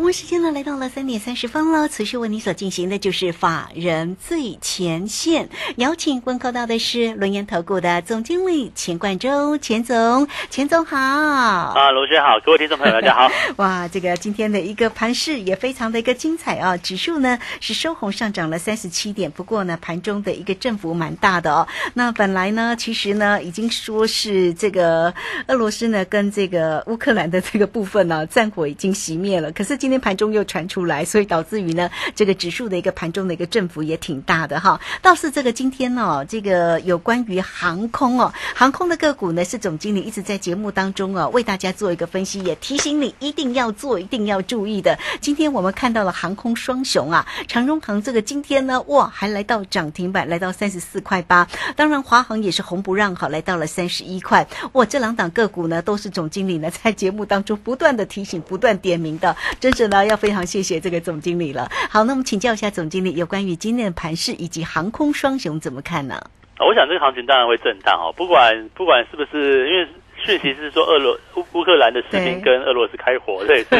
好，我们时间呢来到了三点三十分了。持续为你所进行的就是法人最前线，邀请问候到的是轮研投顾的总经理钱冠洲，钱总，钱总好。啊，卢轩好，各位听众朋友大家好。哇，这个今天的一个盘势也非常的一个精彩啊，指数呢是收红上涨了三十七点，不过呢盘中的一个振幅蛮大的哦。那本来呢，其实呢已经说是这个俄罗斯呢跟这个乌克兰的这个部分呢战火已经熄灭了，可是今今天盘中又传出来，所以导致于呢这个指数的一个盘中的一个振幅也挺大的哈。倒是这个今天呢，这个有关于航空哦，航空的个股呢是总经理一直在节目当中啊为大家做一个分析，也提醒你一定要做，一定要注意的。今天我们看到了航空双雄啊，长荣航这个今天呢哇还来到涨停板，来到三十四块八。当然华航也是红不让，好来到了三十一块。哇，这两档个股呢都是总经理呢在节目当中不断的提醒、不断点名的，真呢要非常谢谢这个总经理了。好，那么请教一下总经理，有关于今天的盘势以及航空双雄怎么看呢？我想这个行情当然会震荡哦，不管不管是不是因为。讯息是说，俄罗乌乌克兰的士兵跟俄罗斯开火，对 是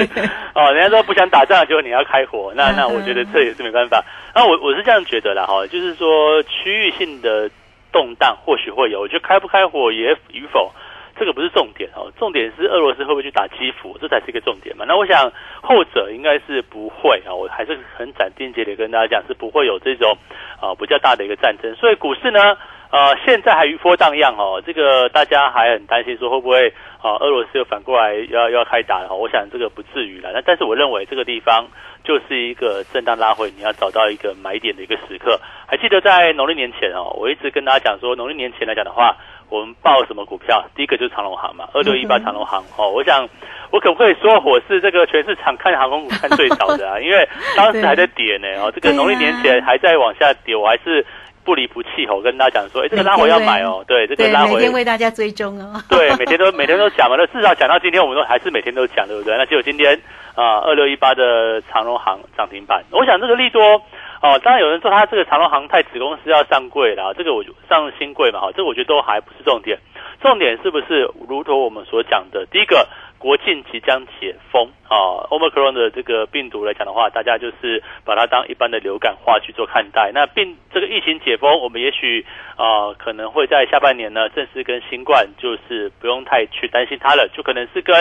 哦，人家说不想打仗，结果你要开火，那那我觉得这也是没办法。那我我是这样觉得啦，哈，就是说区域性的动荡或许会有，我觉得开不开火也与否，这个不是重点哦，重点是俄罗斯会不会去打基辅，这才是一个重点嘛。那我想后者应该是不会啊，我还是很斩钉截铁跟大家讲，是不会有这种啊比较大的一个战争。所以股市呢？呃，现在还余波荡漾哦，这个大家还很担心说会不会啊，俄罗斯又反过来要要开打了？我想这个不至于了。那但是我认为这个地方就是一个震荡拉回，你要找到一个买点的一个时刻。还记得在农历年前哦，我一直跟大家讲说，农历年前来讲的话，我们报什么股票？第一个就是长隆行嘛，二六一八长隆行哦。我想我可不可以说我是这个全市场看航空股看最早的啊？因为当时还在跌呢哦，这个农历年前还在往下跌，我还是。不离不弃，我跟大家讲说，哎，这个拉回要买哦，对，这个拉回每天为大家追踪哦，对，每天都每天都讲嘛，那至少讲到今天，我们都还是每天都讲，对不对？那结果今天啊，二六一八的长隆行涨停板，我想这个利多哦，当然有人说他这个长隆航太子公司要上柜了，这个我上新柜嘛，哈，这个我觉得都还不是重点，重点是不是如同我们所讲的，第一个。国境即将解封啊，Omicron 的这个病毒来讲的话，大家就是把它当一般的流感化去做看待。那病这个疫情解封，我们也许啊可能会在下半年呢，正式跟新冠就是不用太去担心它了，就可能是跟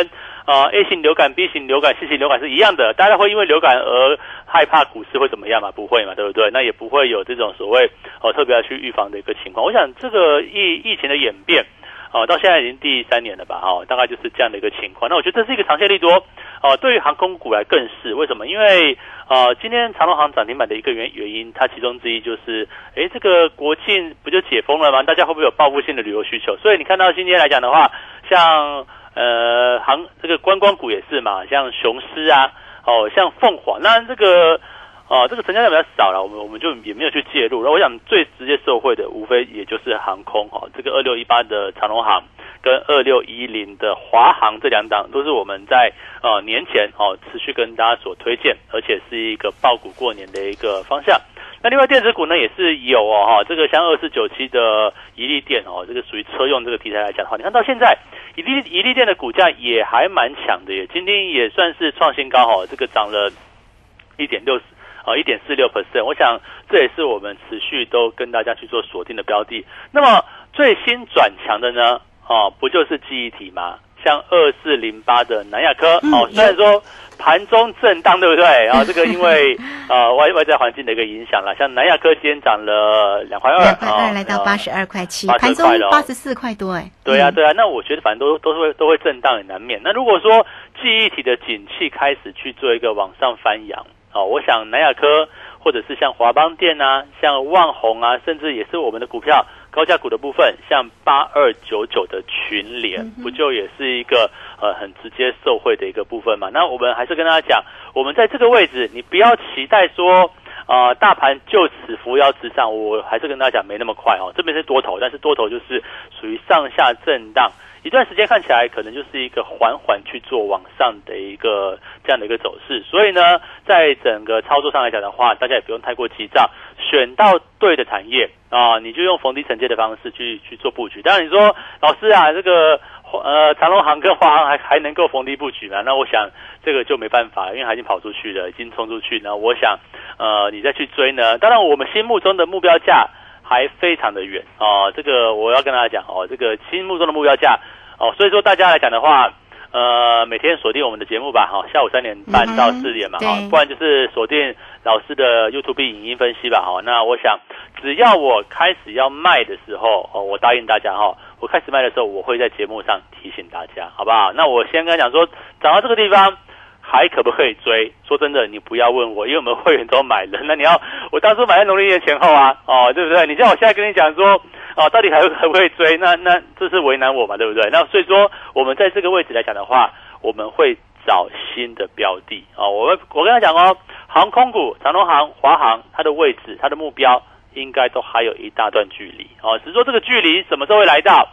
啊 A 型流感、B 型流感、C 型流感是一样的。大家会因为流感而害怕股市会怎么样嘛？不会嘛，对不对？那也不会有这种所谓哦特别要去预防的一个情况。我想这个疫疫情的演变。哦，到现在已经第三年了吧？哦，大概就是这样的一个情况。那我觉得这是一个长线利多。哦，对于航空股来更是为什么？因为呃，今天长隆航涨停板的一个原原因，它其中之一就是，哎，这个国庆不就解封了吗？大家会不会有报复性的旅游需求？所以你看到今天来讲的话，像呃航这个观光股也是嘛，像雄狮啊，哦，像凤凰，那这个。哦，这个成交量比较少了，我们我们就也没有去介入。那我想最直接受惠的，无非也就是航空哦，这个二六一八的长龙航跟二六一零的华航这两档，都是我们在呃年前哦持续跟大家所推荐，而且是一个爆股过年的一个方向。那另外电子股呢也是有哦哈，这个像二四九七的宜利电哦，这个属于车用这个题材来讲的话，你看到现在宜利宜利电的股价也还蛮强的耶，今天也算是创新高哦，这个涨了一点六十。啊，一点四六 percent，我想这也是我们持续都跟大家去做锁定的标的。那么最新转强的呢，哦，不就是记忆体吗？像二四零八的南亚科，哦，虽然说盘中震荡，对不对？然后这个因为 呃外外在环境的一个影响啦，像南亚科今天涨了两块二，两块二来到八十二块七，盘中八十四块多，哎，对啊，对啊，那我觉得反正都都是会都会震荡，也难免。那如果说记忆体的景气开始去做一个往上翻扬。哦，我想南亚科或者是像华邦电啊，像万宏啊，甚至也是我们的股票高价股的部分，像八二九九的群联，不就也是一个呃很直接受惠的一个部分嘛？那我们还是跟大家讲，我们在这个位置，你不要期待说呃，大盘就此扶摇直上，我还是跟大家讲没那么快哦。这边是多头，但是多头就是属于上下震荡。一段时间看起来可能就是一个缓缓去做往上的一个这样的一个走势，所以呢，在整个操作上来讲的话，大家也不用太过急躁，选到对的产业啊，你就用逢低承接的方式去去做布局。当然你说老师啊，这个呃长隆行跟华航还还能够逢低布局吗？那我想这个就没办法，因为它已经跑出去了，已经冲出去。那我想呃你再去追呢，当然我们心目中的目标价。还非常的远哦，这个我要跟大家讲哦，这个心目中的目标价哦，所以说大家来讲的话，呃，每天锁定我们的节目吧，哈，下午三点半到四点嘛，哈，不然就是锁定老师的 YouTube 影音分析吧，哈，那我想只要我开始要卖的时候，哦，我答应大家哈，我开始卖的时候，我会在节目上提醒大家，好不好？那我先跟他讲说，涨到这个地方。还可不可以追？说真的，你不要问我，因为我们会员都买了。那你要我当初买在农历年前后啊，哦，对不对？你叫我现在跟你讲说，哦，到底还可不可以追？那那这是为难我嘛，对不对？那所以说，我们在这个位置来讲的话，我们会找新的标的哦。我我跟他讲哦，航空股、长龙航、华航，它的位置、它的目标应该都还有一大段距离哦。只是说这个距离什么时候会来到？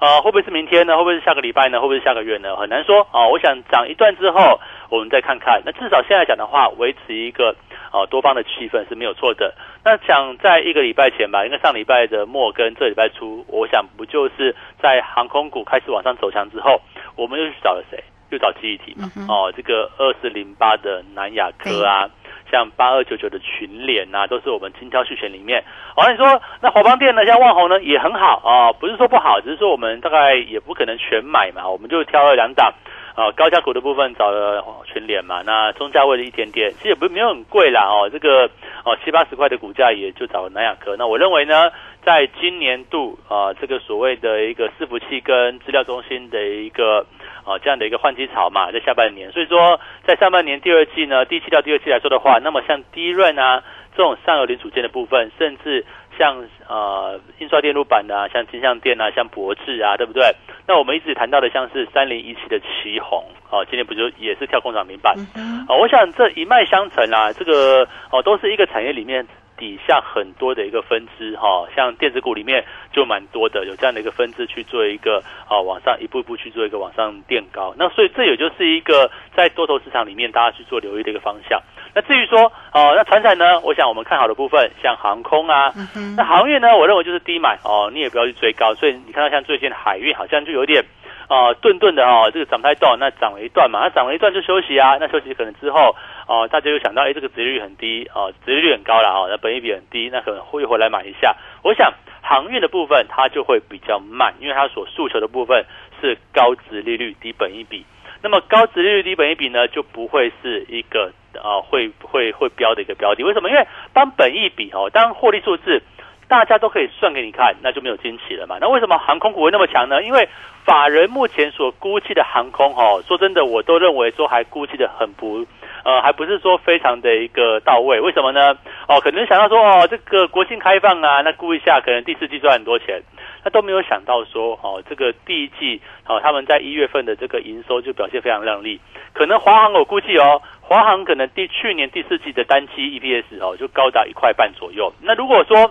呃，会不会是明天呢？会不会是下个礼拜呢？会不会是下个月呢？很难说啊。我想涨一段之后。我们再看看，那至少现在讲的话，维持一个呃多方的气氛是没有错的。那想在一个礼拜前吧，应该上礼拜的末跟这礼拜初，我想不就是在航空股开始往上走强之后，我们又去找了谁？又找记忆体嘛？哦，这个二四零八的南亚科啊，像八二九九的群联呐，都是我们精挑细选里面。哦，你说那华邦店呢？像万宏呢也很好啊，不是说不好，只是说我们大概也不可能全买嘛，我们就挑了两档。啊，高价股的部分找了全联嘛，那中价位的一点点，其实也不没有很贵啦哦，这个哦七八十块的股价也就找了南亚科。那我认为呢，在今年度啊，这个所谓的一个伺服器跟资料中心的一个啊这样的一个换机潮嘛，在下半年，所以说在上半年第二季呢，第一季到第二季来说的话，那么像低润啊这种上游零组件的部分，甚至。像呃印刷电路板啊，像金像电啊，像博智啊，对不对？那我们一直谈到的像是三零一七的旗宏，哦，今天不就也是跳空涨停板？哦，我想这一脉相承啊，这个哦都是一个产业里面底下很多的一个分支哈，像电子股里面就蛮多的，有这样的一个分支去做一个啊往上一步一步去做一个往上垫高。那所以这也就是一个在多头市场里面大家去做留意的一个方向。那至于说，哦，那船产呢？我想我们看好的部分，像航空啊，那航运呢，我认为就是低买哦，你也不要去追高。所以你看到像最近海运好像就有点，啊，顿顿的哦，这个涨太动，那涨了一段嘛，那涨了一段就休息啊，那休息可能之后，哦，大家又想到，哎，这个殖利率很低，哦，殖利率很高了哦，那本益比很低，那可能会回来买一下。我想航运的部分它就会比较慢，因为它所诉求的部分是高殖利率低本益比。那么高值利率低本益比呢，就不会是一个啊会会会标的一个标的。为什么？因为当本益比哦，当获利数字大家都可以算给你看，那就没有惊奇了嘛。那为什么航空股会那么强呢？因为法人目前所估计的航空哦，说真的，我都认为说还估计的很不呃，还不是说非常的一个到位。为什么呢？哦，可能想到说哦，这个国庆开放啊，那估一下，可能第四季赚很多钱。他都没有想到说，哦，这个第一季，哦，他们在一月份的这个营收就表现非常亮丽。可能华航我估计哦，华航可能第去年第四季的单期 EPS 哦，就高达一块半左右。那如果说，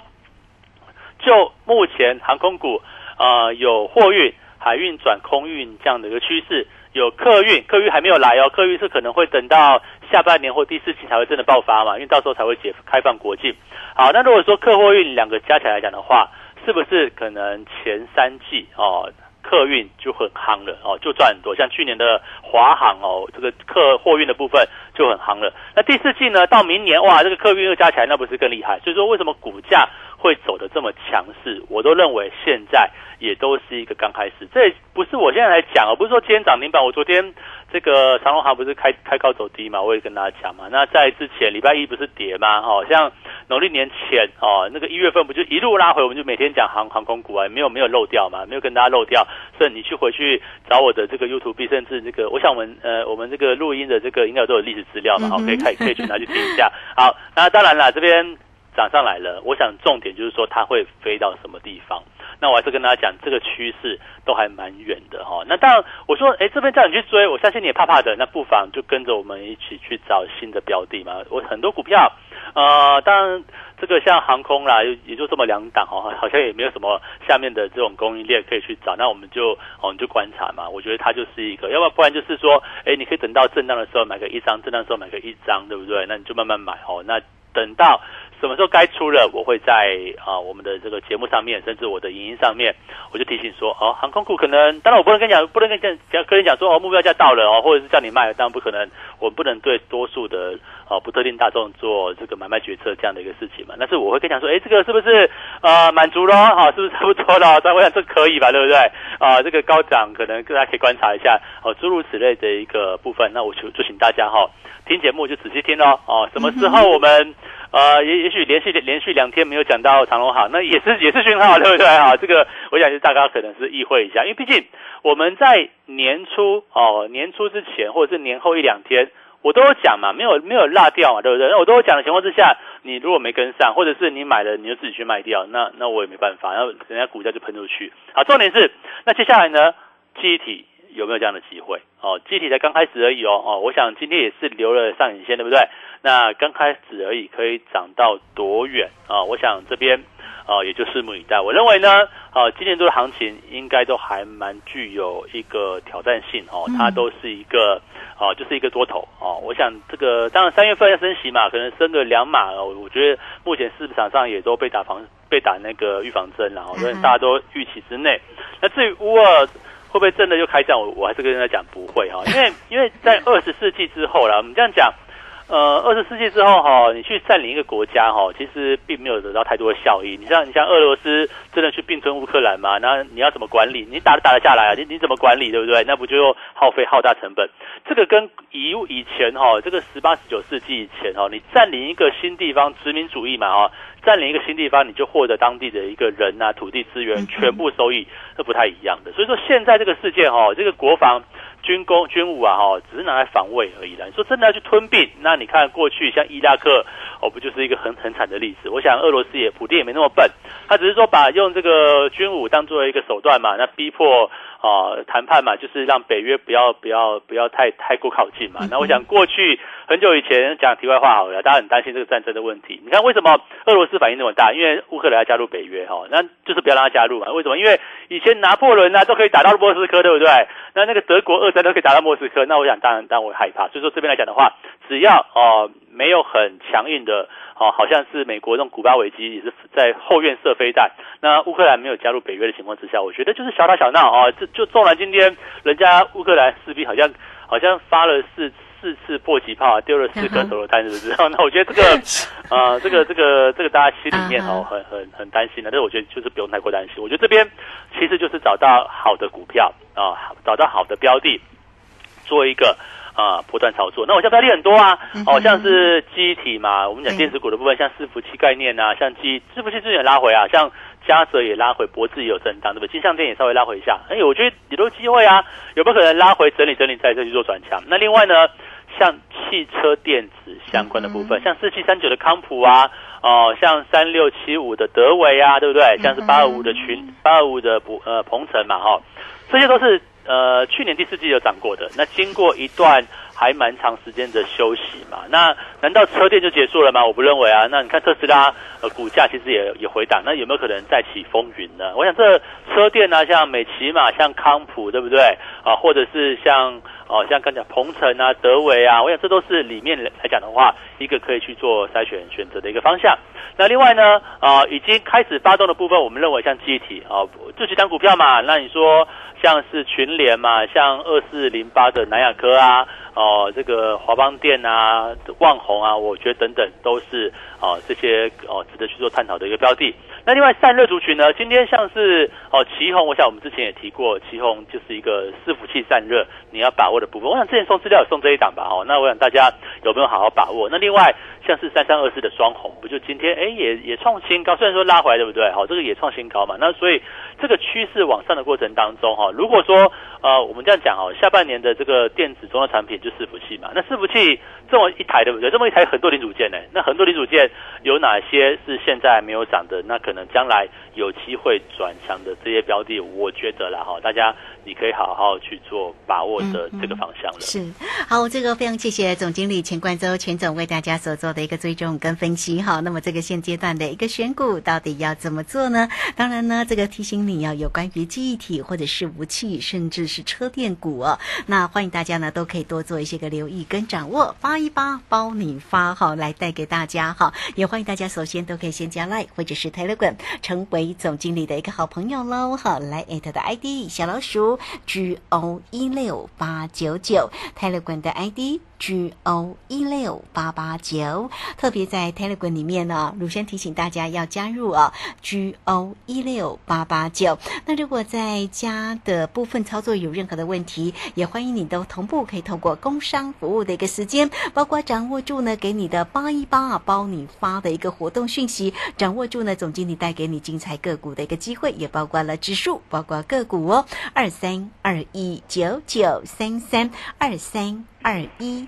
就目前航空股啊有货运、海运转空运这样的一个趋势，有客运，客运还没有来哦，客运是可能会等到下半年或第四季才会真的爆发嘛，因为到时候才会解开放国境。好，那如果说客货运两个加起来讲的话，是不是可能前三季哦，客运就很夯了哦，就赚很多。像去年的华航哦，这个客货运的部分就很夯了。那第四季呢，到明年哇，这个客运又加起来，那不是更厉害？所以说，为什么股价会走的这么强势？我都认为现在也都是一个刚开始。这不是我现在来讲哦，不是说今天涨停板。我昨天这个长隆行不是开开高走低嘛，我也跟大家讲嘛。那在之前礼拜一不是跌吗？好像。农历年前哦，那个一月份不就一路拉回，我们就每天讲航航空股啊，没有没有漏掉嘛，没有跟大家漏掉。所以你去回去找我的这个 YouTube，甚至这个，我想我们呃，我们这个录音的这个应该都有历史资料嘛，好，可以可以去拿去听一下。好，那当然了，这边涨上来了，我想重点就是说它会飞到什么地方。那我还是跟大家讲，这个趋势都还蛮远的哈。那当然，我说，哎，这边叫你去追，我相信你也怕怕的，那不妨就跟着我们一起去找新的标的嘛。我很多股票，呃，当然这个像航空啦，也就这么两档哦，好像也没有什么下面的这种供应链可以去找，那我们就哦你就观察嘛，我觉得它就是一个，要不然不然就是说，哎，你可以等到震荡的时候买个一张，震荡的时候买个一张，对不对？那你就慢慢买哦，那等到。什么时候该出了，我会在啊我们的这个节目上面，甚至我的影音上面，我就提醒说，哦，航空股可能，当然我不能跟你讲，不能跟跟讲跟你讲说，哦，目标价到了哦，或者是叫你卖，当然不可能，我不能对多数的哦不特定大众做这个买卖决策这样的一个事情嘛。但是我会跟你讲说，哎，这个是不是呃满足了？哈，是不是差不多了？但我想这可以吧，对不对？啊，这个高涨可能大家可以观察一下哦，诸如此类的一个部分，那我就就请大家哈听节目就仔细听喽，哦，什么时候我们。呃，也也许连续连续两天没有讲到长隆好，那也是也是讯号，对不对啊？这个我想是大家可能是意会一下，因为毕竟我们在年初哦年初之前或者是年后一两天，我都有讲嘛，没有没有落掉嘛，对不对？那我都有讲的情况之下，你如果没跟上，或者是你买了你就自己去卖掉，那那我也没办法，然后人家股价就喷出去。好，重点是那接下来呢，记忆体有没有这样的机会？哦，记忆体才刚开始而已哦，哦，我想今天也是留了上影线，对不对？那刚开始而已，可以涨到多远啊？我想这边啊，也就拭目以待。我认为呢，啊，今年度的行情应该都还蛮具有一个挑战性哦，它都是一个啊，就是一个多头哦。我想这个当然三月份要升息嘛，可能升个两码哦。我觉得目前市场上也都被打防被打那个预防针，然后所以大家都预期之内。那至于乌二会不会真的就开战，我我还是跟大家讲不会哈，因为因为在二十世纪之后啦，我们这样讲。呃，二十世纪之后哈，你去占领一个国家哈，其实并没有得到太多的效益。你像你像俄罗斯真的去并吞乌克兰嘛？那你要怎么管理？你打都打得下来啊？你你怎么管理，对不对？那不就耗费浩大成本？这个跟以以前哈，这个十八十九世纪以前哈，你占领一个新地方，殖民主义嘛哈，占领一个新地方，你就获得当地的一个人啊、土地资源全部收益，是不太一样的。所以说现在这个世界哈，这个国防。军工军武啊，哈，只是拿来防卫而已啦。你说真的要去吞并，那你看过去像伊拉克，哦，不就是一个很很惨的例子？我想俄罗斯也普京也没那么笨，他只是说把用这个军武当做一个手段嘛，那逼迫啊谈判嘛，就是让北约不要不要不要太太过靠近嘛。那我想过去很久以前讲题外话好了，大家很担心这个战争的问题。你看为什么俄罗斯反应那么大？因为乌克兰要加入北约哈，那就是不要让他加入嘛。为什么？因为以前拿破仑啊都可以打到莫斯科，对不对？那那个德国二战都可以打到莫斯科，那我想当然当然会害怕。所以说这边来讲的话，只要哦没有很强硬的哦，好像是美国那种古巴危机也是在后院射飞弹，那乌克兰没有加入北约的情况之下，我觉得就是小打小闹啊。这就纵然今天人家乌克兰士兵好像好像发了四。四次迫击炮丢了四颗手榴弹，是不是？那我觉得这个，呃，这个这个这个大家心里面哦，很很很担心的。但是我觉得就是不用太过担心。我觉得这边其实就是找到好的股票啊，找到好的标的，做一个啊波段操作。那我像标的很多啊，哦，像是机体嘛，我们讲电子股的部分，像伺服器概念啊，像机伺服器最近拉回啊，像。嘉泽也拉回，博智也有震荡，对不对？金相店也稍微拉回一下，哎，我觉得也都机会啊，有没有可能拉回整理整理，再再去做转强？那另外呢，像汽车电子相关的部分，像四七三九的康普啊，哦，像三六七五的德维啊，对不对？像是八二五的群，八二五的不呃鹏程嘛，哈，这些都是呃去年第四季有涨过的，那经过一段。还蛮长时间的休息嘛？那难道车店就结束了吗？我不认为啊。那你看特斯拉呃股价其实也也回档，那有没有可能再起风云呢？我想这车店呢，像美骑马、像康普，对不对啊？或者是像哦像刚才鹏程啊、德维啊，我想这都是里面来讲的话，一个可以去做筛选选择的一个方向。那另外呢啊，已经开始发动的部分，我们认为像集体啊，这几张股票嘛，那你说像是群联嘛，像二四零八的南亚科啊。哦，这个华邦电啊、旺宏啊，我觉得等等都是哦这些哦值得去做探讨的一个标的。那另外散热族群呢，今天像是哦旗宏，我想我们之前也提过，旗宏就是一个伺服器散热你要把握的部分。我想之前送资料有送这一档吧，哦，那我想大家有没有好好把握？那另外像是三三二四的双红，不就今天哎也也创新高，虽然说拉回来对不对？好，这个也创新高嘛。那所以这个趋势往上的过程当中哈，如果说呃我们这样讲哦，下半年的这个电子中的产品。就伺服器嘛，那伺服器这么一台对不对？这么一台很多零组件呢，那很多零组件有哪些是现在没有涨的？那可能将来有机会转强的这些标的，我觉得啦哈，大家你可以好好去做把握的这个方向了。是，好，这个非常谢谢总经理钱冠洲钱总为大家所做的一个追踪跟分析哈。那么这个现阶段的一个选股到底要怎么做呢？当然呢，这个提醒你要有关于记忆体或者是武器，甚至是车电股哦。那欢迎大家呢都可以多做一些个留意跟掌握，发一发包你发哈，来带给大家哈。也欢迎大家首先都可以先加 Line 或者是 Telegram 成为总经理的一个好朋友喽。好，来艾特的 ID 小老鼠 go 一六八九九泰勒管的 id G O 一六八八九，特别在 Telegram 里面呢，鲁先提醒大家要加入啊，G O 一六八八九。那如果在家的部分操作有任何的问题，也欢迎你都同步可以透过工商服务的一个时间，包括掌握住呢给你的八一八啊包你发的一个活动讯息，掌握住呢总经理带给你精彩个股的一个机会，也包括了指数，包括个股哦，二三二一九九三三二三。二一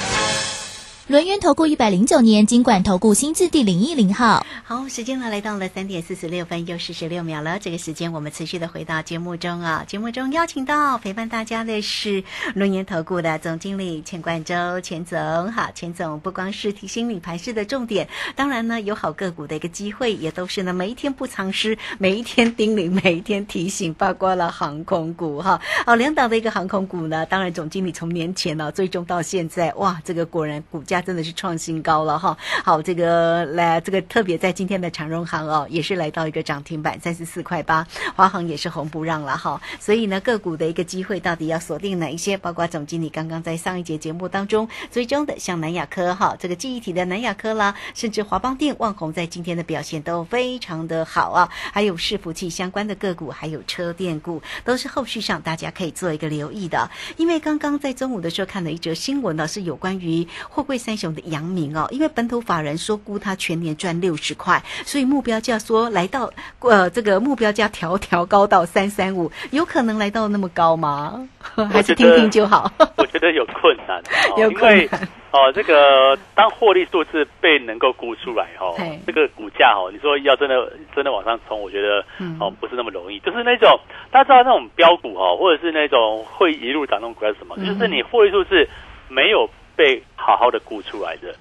轮源投顾一百零九年金管投顾新字第零一零号，好，时间呢来到了三点四十六分又四十六秒了。这个时间我们持续的回到节目中啊，节目中邀请到陪伴大家的是轮源投顾的总经理钱冠洲钱总。好，钱总不光是提醒你盘市的重点，当然呢有好个股的一个机会，也都是呢每一天不藏失，每一天叮咛，每一天提醒，包括了航空股哈。好，两档的一个航空股呢，当然总经理从年前呢最终到现在，哇，这个果然股价。真的是创新高了哈！好，这个来这个特别在今天的长荣行哦，也是来到一个涨停板三十四块八，华航也是红不让了哈。所以呢，个股的一个机会到底要锁定哪一些？包括总经理刚刚在上一节节目当中追踪的，像南亚科哈，这个记忆体的南亚科啦，甚至华邦电、万宏在今天的表现都非常的好啊。还有伺服器相关的个股，还有车电股，都是后续上大家可以做一个留意的。因为刚刚在中午的时候看了一则新闻呢，是有关于货柜三。雄的阳明哦，因为本土法人说估他全年赚六十块，所以目标价说来到呃这个目标价调调高到三三五，有可能来到那么高吗？还是听听就好？我觉得有困难，有困难哦。这个当获利数字被能够估出来哦，这个股价哦，你说要真的真的往上冲，我觉得哦不是那么容易。就是那种大家知道那种标股哦，或者是那种会一路涨那种股是什么？就是你获利数字没有。被好好的估出来的，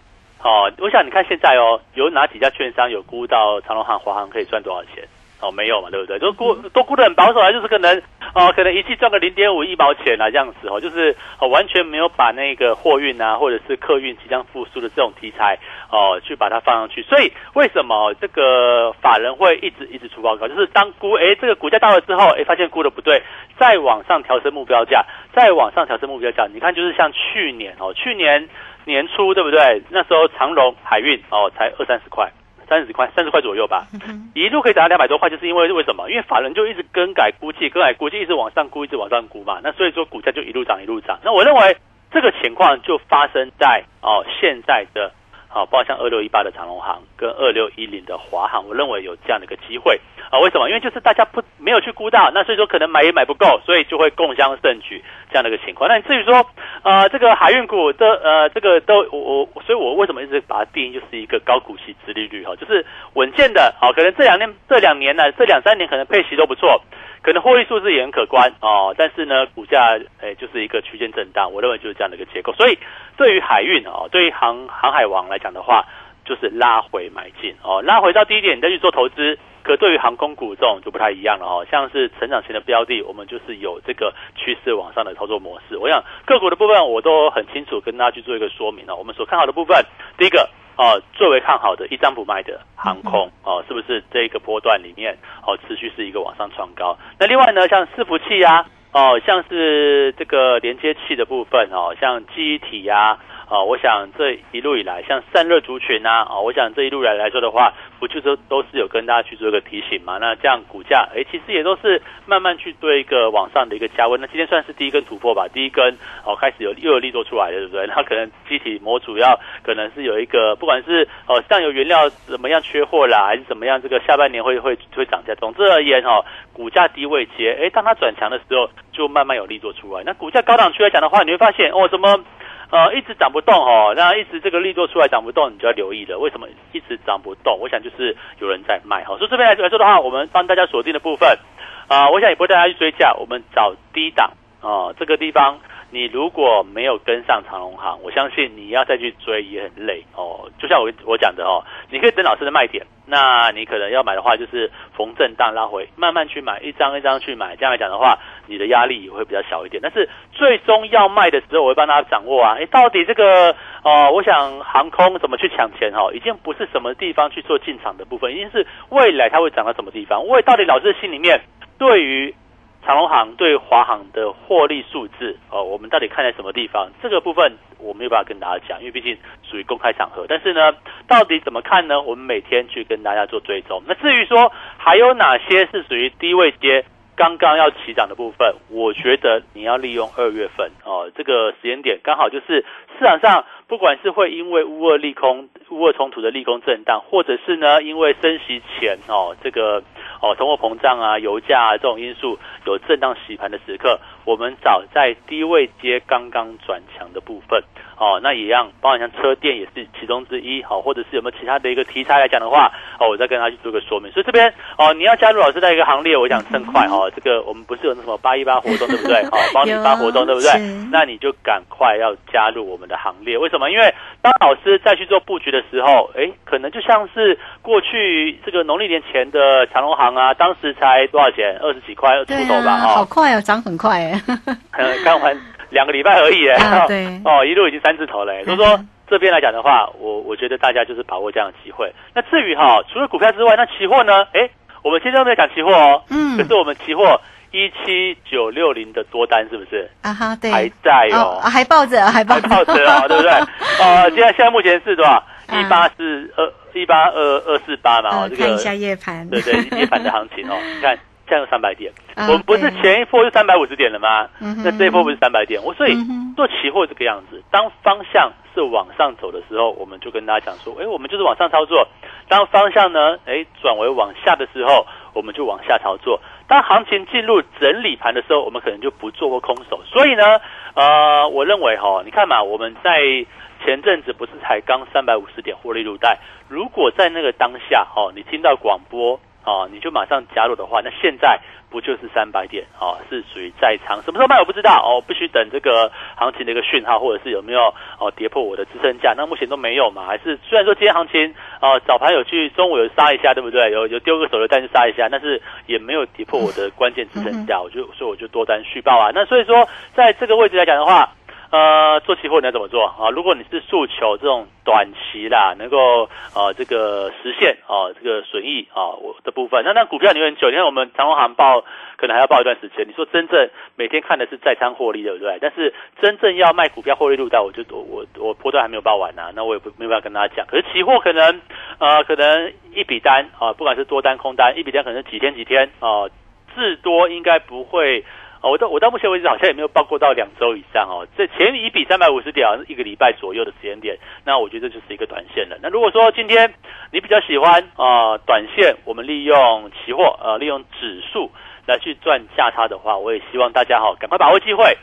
哦，我想你看现在哦，有哪几家券商有估到长隆行、华航可以赚多少钱？哦，没有嘛，对不对？都估都估的很保守啊，就是可能哦，可能一季赚个零点五一毛钱啊，这样子哦，就是哦，完全没有把那个货运啊，或者是客运即将复苏的这种题材哦，去把它放上去。所以为什么这个法人会一直一直出报告？就是当估哎这个股价到了之后，哎发现估的不对，再往上调升目标价，再往上调升目标价。你看，就是像去年哦，去年年初对不对？那时候长荣海运哦才二三十块。三十块，三十块左右吧，一路可以涨到两百多块，就是因为为什么？因为法人就一直更改估计，更改估计一直往上估，一直往上估嘛。那所以说股价就一路涨，一路涨。那我认为这个情况就发生在哦现在的。好，包括像二六一八的长隆行跟二六一零的华航，我认为有这样的一个机会啊。为什么？因为就是大家不没有去估到，那所以说可能买也买不够，所以就会共襄盛举这样的一个情况。那至于说呃这个海运股的呃这个都我我，所以我为什么一直把它定义就是一个高股息、殖利率哈，就是稳健的。好，可能这两年这两年呢，这两三年可能配息都不错，可能获利数字也很可观哦，但是呢，股价诶就是一个区间震荡，我认为就是这样的一个结构。所以对于海运哦，对于航航海王来讲的话，就是拉回买进哦，拉回到低点你再去做投资。可对于航空股这种就不太一样了哦，像是成长型的标的，我们就是有这个趋势往上的操作模式。我想个股的部分我都很清楚跟大家去做一个说明了。我们所看好的部分，第一个。哦，最为看好的一张不卖的航空哦，是不是这个波段里面哦持续是一个往上创高？那另外呢，像伺服器呀，哦，像是这个连接器的部分哦，像记忆体呀。啊，啊我想这一路以来，像散热族群啊，啊，我想这一路来来说的话，不就是都是有跟大家去做一个提醒嘛？那这样股价，哎，其实也都是慢慢去对一个往上的一个加温。那今天算是第一根突破吧，第一根哦，开始有又有力做出来了，对不对？那可能机体模组要可能是有一个，不管是哦上游原料怎么样缺货啦，还是怎么样，这个下半年会会会涨价。总之而言哦，股价低位接，哎，当它转强的时候，就慢慢有力做出来。那股价高档区来讲的话，你会发现哦，怎么？呃，一直涨不动哦，那一直这个力度出来涨不动，你就要留意了。为什么一直涨不动？我想就是有人在卖哈。所以这边来来说的话，我们帮大家锁定的部分啊，我想也不会带大家去追价，我们找低档啊，这个地方。你如果没有跟上长隆行，我相信你要再去追也很累哦。就像我我讲的哦，你可以等老师的卖点，那你可能要买的话，就是逢震荡拉回，慢慢去买，一张一张去买。这样来讲的话，你的压力也会比较小一点。但是最终要卖的时候，我会帮大家掌握啊。哎，到底这个哦，我想航空怎么去抢钱哦，已经不是什么地方去做进场的部分，已经是未来它会涨到什么地方。为到底老师心里面对于。长隆行对华航的获利数字哦，我们到底看在什么地方？这个部分我没有办法跟大家讲，因为毕竟属于公开场合。但是呢，到底怎么看呢？我们每天去跟大家做追踪。那至于说还有哪些是属于低位接刚刚要起涨的部分，我觉得你要利用二月份哦这个时间点，刚好就是市场上不管是会因为乌二利空、乌二冲突的利空震荡，或者是呢因为升息前哦这个。哦，通货膨胀啊，油价啊这种因素有震荡洗盘的时刻，我们早在低位接刚刚转强的部分。哦，那一样，包括像车电也是其中之一。好，或者是有没有其他的一个题材来讲的话，哦，我再跟他去做个说明。所以这边哦，你要加入老师的一个行列，我想趁快哦。这个我们不是有那什么八一八活动对不对？好，帮你发活动对不对？那你就赶快要加入我们的行列。为什么？因为当老师再去做布局的时候，哎，可能就像是过去这个农历年前的长隆行啊，当时才多少钱？二十几块出头吧？好快哦，涨很快哎。刚完。两个礼拜而已哎，对，哦，一路已经三字头了。所以说这边来讲的话，我我觉得大家就是把握这样的机会。那至于哈，除了股票之外，那期货呢？哎，我们今天都没有讲期货哦。嗯。可是我们期货一七九六零的多单是不是？啊哈，对，还在哦，还抱着，还抱着哦，对不对？哦，现在现在目前是多少？一八四二一八二二四八嘛。哦，看一下夜盘。对对，夜盘的行情哦，你看。现在有三百点，我们不是前一波是三百五十点了吗？那这一波不是三百点？我所以做期货这个样子，当方向是往上走的时候，我们就跟大家讲说，哎，我们就是往上操作；当方向呢，哎，转为往下的时候，我们就往下操作。当行情进入整理盘的时候，我们可能就不做过空手。所以呢，呃，我认为哈，你看嘛，我们在前阵子不是才刚三百五十点获利入袋？如果在那个当下哈，你听到广播。哦，你就马上加入的话，那现在不就是三百点？哦，是属于在仓，什么时候卖我不知道哦，必须等这个行情的一个讯号，或者是有没有哦跌破我的支撑价？那目前都没有嘛？还是虽然说今天行情哦早盘有去，中午有杀一下，对不对？有有丢个手榴弹去杀一下，但是也没有跌破我的关键支撑价，我就所以我就多单续报啊。那所以说，在这个位置来讲的话。呃，做期货你要怎么做啊？如果你是诉求这种短期啦，能够呃这个实现啊这个损益啊我的部分，那那股票你很久，你看我们长隆行报可能还要报一段时间。你说真正每天看的是在仓获利，对不对？但是真正要卖股票获利入袋，我就我我我波段还没有报完呢，那我也不没办法跟大家讲。可是期货可能呃可能一笔单啊，不管是多单空单，一笔单可能几天几天啊，至多应该不会。哦，我到我到目前为止好像也没有报过到两周以上哦。这前一笔三百五十点是一个礼拜左右的时间点，那我觉得就是一个短线了。那如果说今天你比较喜欢啊短线，我们利用期货呃利用指数来去赚价差的话，我也希望大家哈赶快把握机会。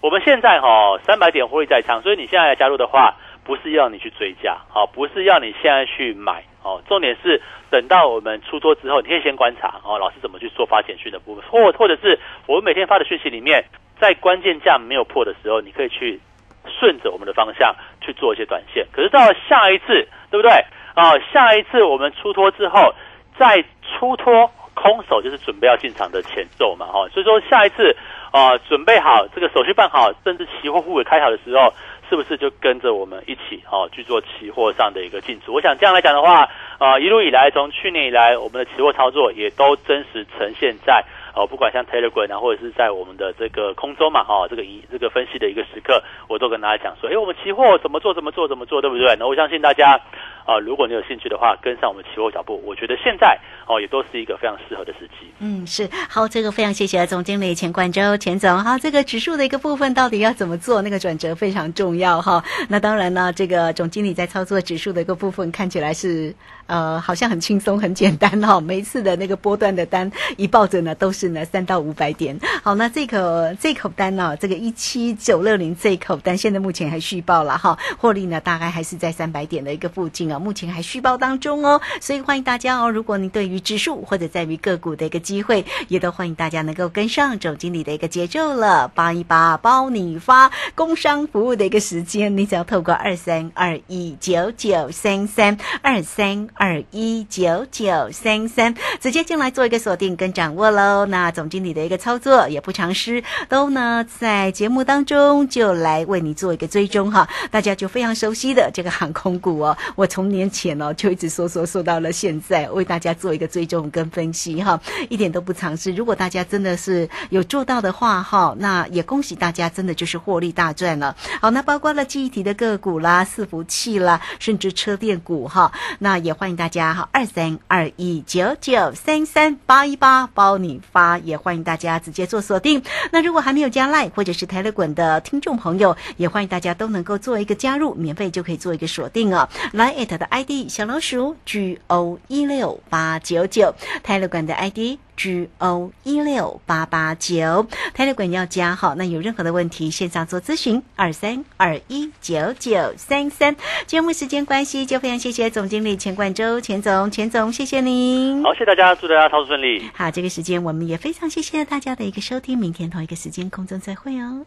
我们现在哈三百点获利在仓，所以你现在加入的话，不是要你去追价，好，不是要你现在去买，哦，重点是等到我们出脱之后，你可以先观察哦，老师怎么去做发简讯的部分，或或者是我们每天发的讯息里面，在关键价没有破的时候，你可以去顺着我们的方向去做一些短线。可是到了下一次，对不对？啊，下一次我们出脱之后，再出脱空手就是准备要进场的前奏嘛，哈，所以说下一次啊，准备好这个手续办好，甚至期货户尾开好的时候。是不是就跟着我们一起哦去做期货上的一个进驻？我想这样来讲的话，啊，一路以来从去年以来，我们的期货操作也都真实呈现在哦，不管像 Telegram 啊，或者是在我们的这个空中嘛，哈，这个一这个分析的一个时刻，我都跟大家讲说，哎，我们期货怎么做，怎么做，怎么做，对不对？那我相信大家。啊，如果你有兴趣的话，跟上我们期货脚步，我觉得现在哦也都是一个非常适合的时机。嗯，是好，这个非常谢谢总经理钱冠洲钱总。好，这个指数的一个部分到底要怎么做？那个转折非常重要哈。那当然呢，这个总经理在操作指数的一个部分看起来是呃好像很轻松很简单哈。每一次的那个波段的单一抱着呢，都是呢三到五百点。好，那这口这口单呢，这个一七九六零这口单现在目前还续报了哈，获利呢大概还是在三百点的一个附近啊。目前还续报当中哦，所以欢迎大家哦。如果您对于指数或者在于个股的一个机会，也都欢迎大家能够跟上总经理的一个节奏了。八一八包你发，工商服务的一个时间，你只要透过二三二一九九三三二三二一九九三三直接进来做一个锁定跟掌握喽。那总经理的一个操作也不尝试，都呢在节目当中就来为你做一个追踪哈。大家就非常熟悉的这个航空股哦，我从年前哦，就一直说说说到了现在，为大家做一个追踪跟分析哈，一点都不尝试。如果大家真的是有做到的话哈，那也恭喜大家，真的就是获利大赚了。好，那包括了记忆体的个股啦、伺服器啦，甚至车电股哈，那也欢欢迎大家哈，二三二一九九三三八一八包你发，也欢迎大家直接做锁定。那如果还没有加赖或者是泰勒滚的听众朋友，也欢迎大家都能够做一个加入，免费就可以做一个锁定哦。来艾特的 ID 小老鼠 G O 一六八九九，泰勒管的 ID G O 一六八八九，泰勒管要加好。那有任何的问题，线上做咨询二三二一九九三三。节目时间关系，就非常谢谢总经理钱冠周钱总钱总，谢谢您。好，谢谢大家，祝大家操作顺利。好，这个时间我们也非常谢谢大家的一个收听，明天同一个时间空中再会哦。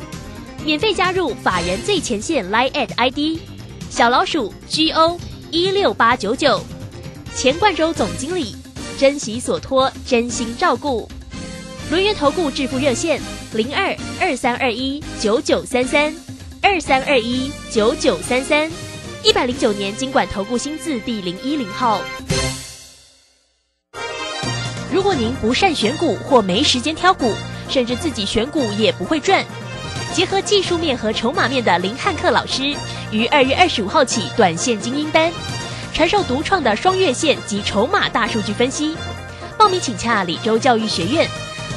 免费加入法人最前线 Line at ID 小老鼠 G O 一六八九九，钱冠洲总经理，珍惜所托，真心照顾。轮源投顾致富热线零二二三二一九九三三二三二一九九三三，一百零九年经管投顾新字第零一零号。如果您不善选股或没时间挑股，甚至自己选股也不会赚。结合技术面和筹码面的林汉克老师，于二月二十五号起短线精英班，传授独创的双月线及筹码大数据分析。报名请洽李州教育学院，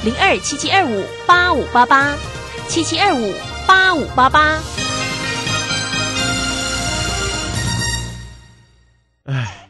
零二七七二五八五八八七七二五八五八八。唉。